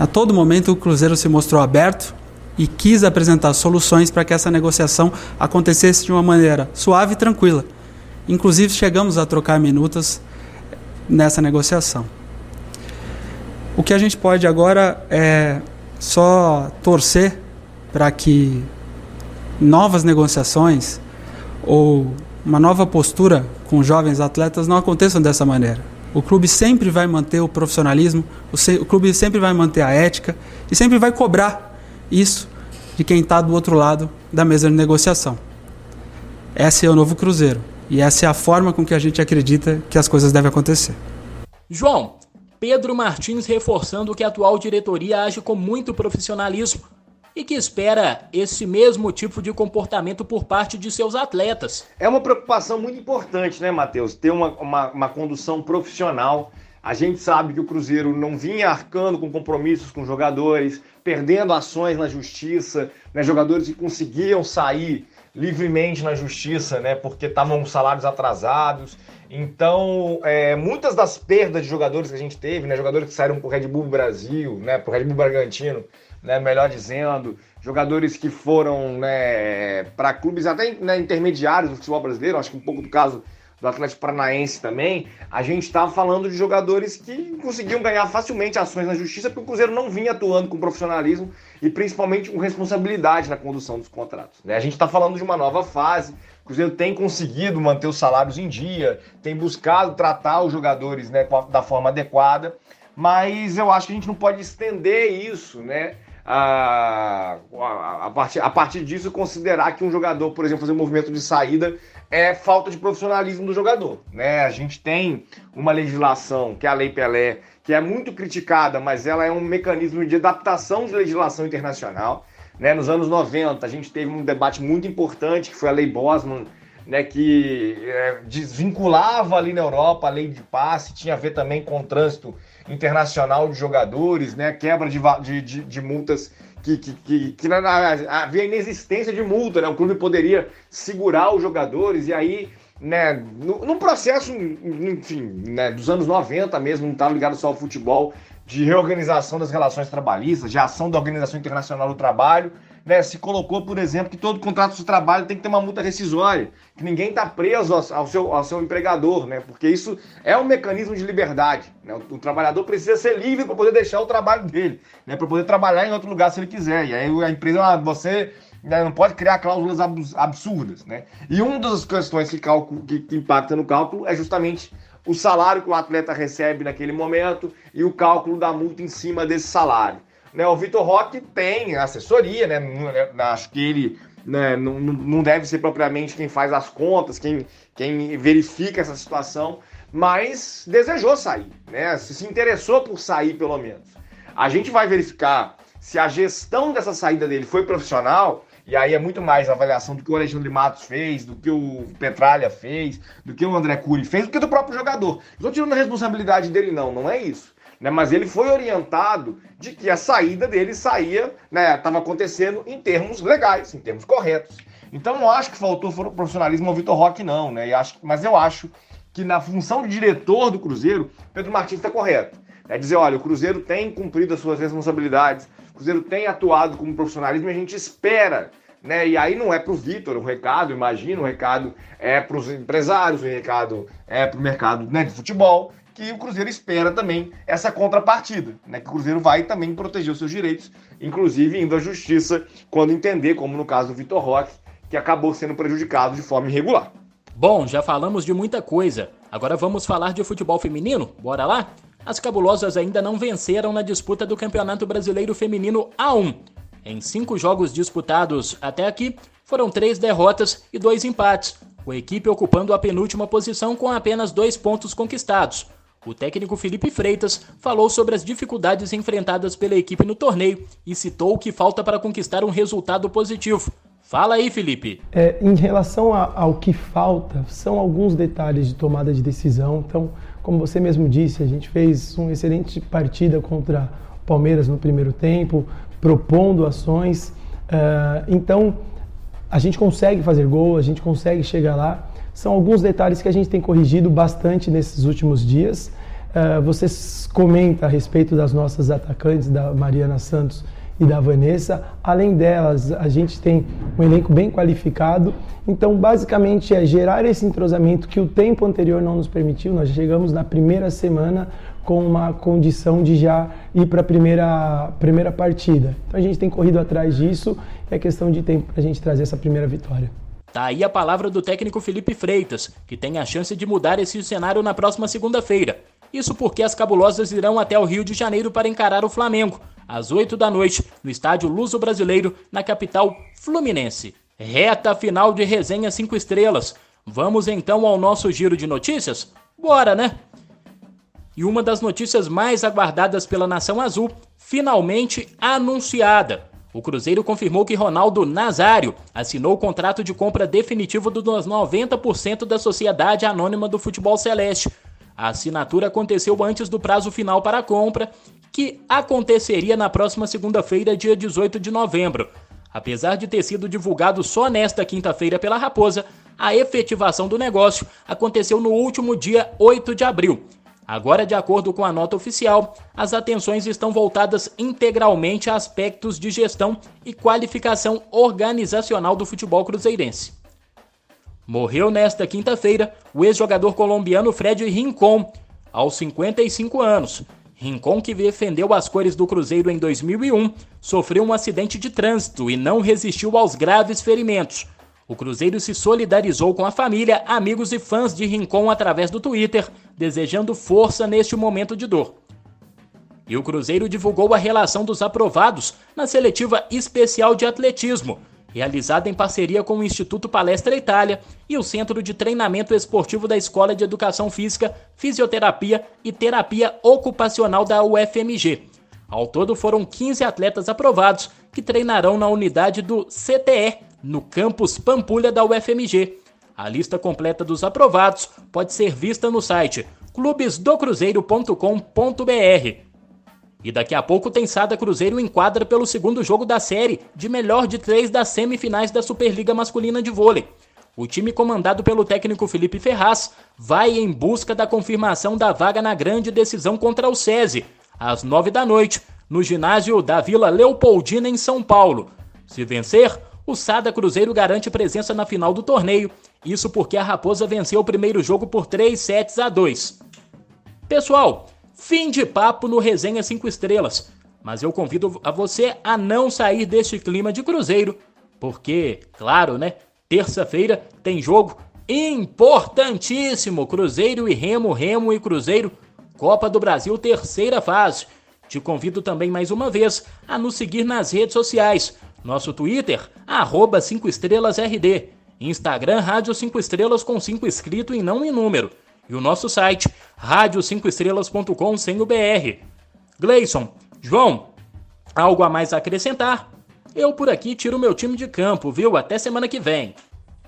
A todo momento o Cruzeiro se mostrou aberto e quis apresentar soluções para que essa negociação acontecesse de uma maneira suave e tranquila. Inclusive chegamos a trocar minutas nessa negociação. O que a gente pode agora é só torcer para que novas negociações ou uma nova postura com jovens atletas não aconteçam dessa maneira. O clube sempre vai manter o profissionalismo, o, se, o clube sempre vai manter a ética e sempre vai cobrar isso de quem está do outro lado da mesa de negociação. Esse é o novo Cruzeiro e essa é a forma com que a gente acredita que as coisas devem acontecer. João, Pedro Martins reforçando que a atual diretoria age com muito profissionalismo e que espera esse mesmo tipo de comportamento por parte de seus atletas. É uma preocupação muito importante, né, Matheus? Ter uma, uma, uma condução profissional. A gente sabe que o Cruzeiro não vinha arcando com compromissos com jogadores, perdendo ações na justiça, né, jogadores que conseguiam sair livremente na justiça, né, porque estavam salários atrasados. Então, é, muitas das perdas de jogadores que a gente teve, né, jogadores que saíram para o Red Bull Brasil, né, para Red Bull Bragantino, né, melhor dizendo, jogadores que foram né, para clubes até né, intermediários do futebol brasileiro, acho que um pouco do caso do Atlético Paranaense também, a gente estava tá falando de jogadores que conseguiam ganhar facilmente ações na justiça, porque o Cruzeiro não vinha atuando com profissionalismo e principalmente com responsabilidade na condução dos contratos. Né? A gente está falando de uma nova fase, o Cruzeiro tem conseguido manter os salários em dia, tem buscado tratar os jogadores né, da forma adequada, mas eu acho que a gente não pode estender isso, né? A, a, a, partir, a partir disso considerar que um jogador, por exemplo, fazer um movimento de saída é falta de profissionalismo do jogador. Né? A gente tem uma legislação, que é a Lei Pelé, que é muito criticada, mas ela é um mecanismo de adaptação de legislação internacional. Né? Nos anos 90, a gente teve um debate muito importante, que foi a Lei Bosman, né, que é, desvinculava ali na Europa a lei de passe, tinha a ver também com o trânsito internacional de jogadores, né? Quebra de, de, de multas que, que, que, que havia inexistência de multa, né? O clube poderia segurar os jogadores e aí, né, num processo, enfim, né, dos anos 90 mesmo, não estava ligado só ao futebol, de reorganização das relações trabalhistas, de ação da Organização Internacional do Trabalho, né, se colocou, por exemplo, que todo contrato de trabalho tem que ter uma multa rescisória, que ninguém está preso ao, seu, ao seu empregador, né, porque isso é um mecanismo de liberdade. Né, o, o trabalhador precisa ser livre para poder deixar o trabalho dele, né, para poder trabalhar em outro lugar se ele quiser. E aí a empresa, ah, você né, não pode criar cláusulas absurdas. Né? E uma das questões que, que, que impacta no cálculo é justamente o salário que o atleta recebe naquele momento e o cálculo da multa em cima desse salário. Né, o Vitor Roque tem assessoria, né? Acho que ele né, não, não deve ser propriamente quem faz as contas, quem, quem verifica essa situação, mas desejou sair, né? Se interessou por sair, pelo menos. A gente vai verificar se a gestão dessa saída dele foi profissional, e aí é muito mais avaliação do que o Alexandre Matos fez, do que o Petralha fez, do que o André Cury fez, do que do próprio jogador. Estou tirando a responsabilidade dele, não, não é isso né? Mas ele foi orientado de que a saída dele saía, né? Estava acontecendo em termos legais, em termos corretos. Então não acho que faltou profissionalismo ao Vitor Roque, não, né? E acho, mas eu acho que na função de diretor do Cruzeiro, Pedro Martins está correto. É dizer, olha, o Cruzeiro tem cumprido as suas responsabilidades, o Cruzeiro tem atuado como profissionalismo e a gente espera né? E aí não é para o Vitor o recado, imagina, o recado é para os empresários, o recado é para o mercado né, de futebol que o Cruzeiro espera também essa contrapartida, né? Que o Cruzeiro vai também proteger os seus direitos, inclusive indo à justiça quando entender, como no caso do Vitor Roque, que acabou sendo prejudicado de forma irregular. Bom, já falamos de muita coisa. Agora vamos falar de futebol feminino? Bora lá? As cabulosas ainda não venceram na disputa do Campeonato Brasileiro Feminino A1. Em cinco jogos disputados até aqui, foram três derrotas e dois empates, com a equipe ocupando a penúltima posição com apenas dois pontos conquistados. O técnico Felipe Freitas falou sobre as dificuldades enfrentadas pela equipe no torneio e citou o que falta para conquistar um resultado positivo. Fala aí, Felipe. É, em relação a, ao que falta, são alguns detalhes de tomada de decisão. Então, como você mesmo disse, a gente fez uma excelente partida contra o Palmeiras no primeiro tempo, propondo ações. Uh, então, a gente consegue fazer gol, a gente consegue chegar lá são alguns detalhes que a gente tem corrigido bastante nesses últimos dias. Uh, você comenta a respeito das nossas atacantes, da Mariana Santos e da Vanessa. Além delas, a gente tem um elenco bem qualificado. Então, basicamente, é gerar esse entrosamento que o tempo anterior não nos permitiu. Nós chegamos na primeira semana com uma condição de já ir para a primeira, primeira partida. Então, a gente tem corrido atrás disso é questão de tempo para a gente trazer essa primeira vitória. Tá aí a palavra do técnico Felipe Freitas, que tem a chance de mudar esse cenário na próxima segunda-feira. Isso porque as cabulosas irão até o Rio de Janeiro para encarar o Flamengo, às 8 da noite, no estádio Luso Brasileiro, na capital fluminense. Reta final de resenha 5 estrelas. Vamos então ao nosso giro de notícias? Bora, né? E uma das notícias mais aguardadas pela Nação Azul, finalmente anunciada. O Cruzeiro confirmou que Ronaldo Nazário assinou o contrato de compra definitivo dos 90% da Sociedade Anônima do Futebol Celeste. A assinatura aconteceu antes do prazo final para a compra, que aconteceria na próxima segunda-feira, dia 18 de novembro. Apesar de ter sido divulgado só nesta quinta-feira pela Raposa, a efetivação do negócio aconteceu no último dia 8 de abril. Agora, de acordo com a nota oficial, as atenções estão voltadas integralmente a aspectos de gestão e qualificação organizacional do futebol cruzeirense. Morreu nesta quinta-feira o ex-jogador colombiano Fred Rincon, aos 55 anos. Rincon, que defendeu as cores do Cruzeiro em 2001, sofreu um acidente de trânsito e não resistiu aos graves ferimentos. O Cruzeiro se solidarizou com a família, amigos e fãs de Rincon através do Twitter, desejando força neste momento de dor. E o Cruzeiro divulgou a relação dos aprovados na seletiva especial de atletismo, realizada em parceria com o Instituto Palestra Itália e o Centro de Treinamento Esportivo da Escola de Educação Física, Fisioterapia e Terapia Ocupacional da UFMG. Ao todo foram 15 atletas aprovados que treinarão na unidade do CTE no campus Pampulha da UFMG. A lista completa dos aprovados pode ser vista no site clubesdocruzeiro.com.br. E daqui a pouco tem Sada Cruzeiro enquadra pelo segundo jogo da série, de melhor de três das semifinais da Superliga Masculina de Vôlei. O time comandado pelo técnico Felipe Ferraz vai em busca da confirmação da vaga na grande decisão contra o SESI, às nove da noite, no ginásio da Vila Leopoldina, em São Paulo. Se vencer, o Sada Cruzeiro garante presença na final do torneio, isso porque a Raposa venceu o primeiro jogo por 3 sets a 2. Pessoal, fim de papo no Resenha 5 Estrelas, mas eu convido a você a não sair deste clima de Cruzeiro, porque, claro, né, terça-feira tem jogo importantíssimo, Cruzeiro e Remo, Remo e Cruzeiro, Copa do Brasil terceira fase. Te convido também mais uma vez a nos seguir nas redes sociais, nosso Twitter, arroba 5 estrelas RD. Instagram, Rádio 5 Estrelas com 5 escrito e não em número. E o nosso site, rádio5estrelas.com sem o BR. Gleison, João, algo a mais a acrescentar? Eu por aqui tiro meu time de campo, viu? Até semana que vem.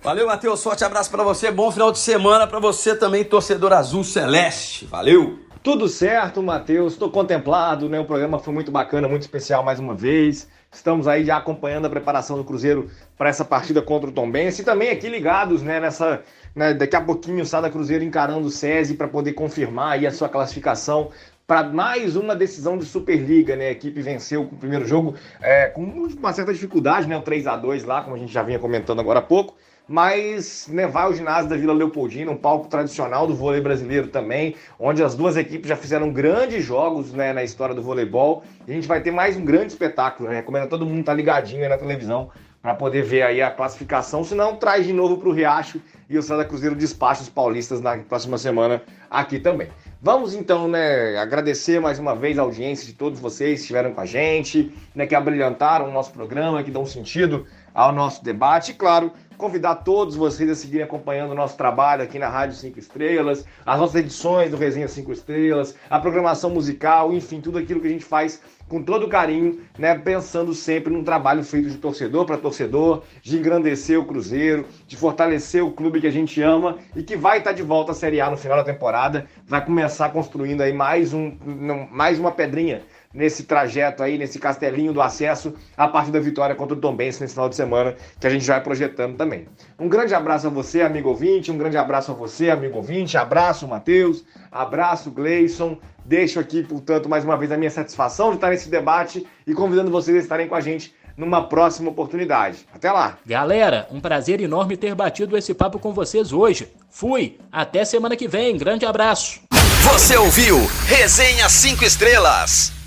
Valeu, Matheus. Forte abraço para você. Bom final de semana para você também, torcedor azul celeste. Valeu! Tudo certo, Matheus. Estou contemplado, né? O programa foi muito bacana, muito especial mais uma vez. Estamos aí já acompanhando a preparação do Cruzeiro para essa partida contra o Tombense e também aqui ligados, né, nessa, né, daqui a pouquinho o Sada Cruzeiro encarando o SESI para poder confirmar aí a sua classificação para mais uma decisão de Superliga, né? A equipe venceu o primeiro jogo é, com uma certa dificuldade, né? O 3 a 2 lá, como a gente já vinha comentando agora há pouco mas né, vai ao ginásio da Vila Leopoldina, um palco tradicional do vôlei brasileiro também, onde as duas equipes já fizeram grandes jogos né, na história do voleibol. E a gente vai ter mais um grande espetáculo. Né? Recomendo a todo mundo estar tá ligadinho aí na televisão para poder ver aí a classificação. Se não, traz de novo para o Riacho e o Santa Cruzeiro despacha os paulistas na próxima semana aqui também. Vamos então, né, agradecer mais uma vez a audiência de todos vocês que estiveram com a gente, né, que abrilhantaram o nosso programa, que dão sentido ao nosso debate. E claro, convidar todos vocês a seguirem acompanhando o nosso trabalho aqui na Rádio 5 Estrelas, as nossas edições do Resenha 5 Estrelas, a programação musical, enfim, tudo aquilo que a gente faz com todo carinho, né, pensando sempre num trabalho feito de torcedor para torcedor, de engrandecer o Cruzeiro, de fortalecer o clube que a gente ama e que vai estar de volta à Série A no final da temporada, vai começar construindo aí mais, um, mais uma pedrinha nesse trajeto aí, nesse castelinho do acesso, a partir da vitória contra o Tom Benz nesse final de semana, que a gente vai projetando também. Um grande abraço a você, amigo ouvinte, um grande abraço a você, amigo ouvinte, abraço, Matheus, abraço, Gleison, deixo aqui, portanto, mais uma vez a minha satisfação de estar nesse debate e convidando vocês a estarem com a gente numa próxima oportunidade. Até lá! Galera, um prazer enorme ter batido esse papo com vocês hoje. Fui, até semana que vem, grande abraço! Você ouviu Resenha 5 Estrelas.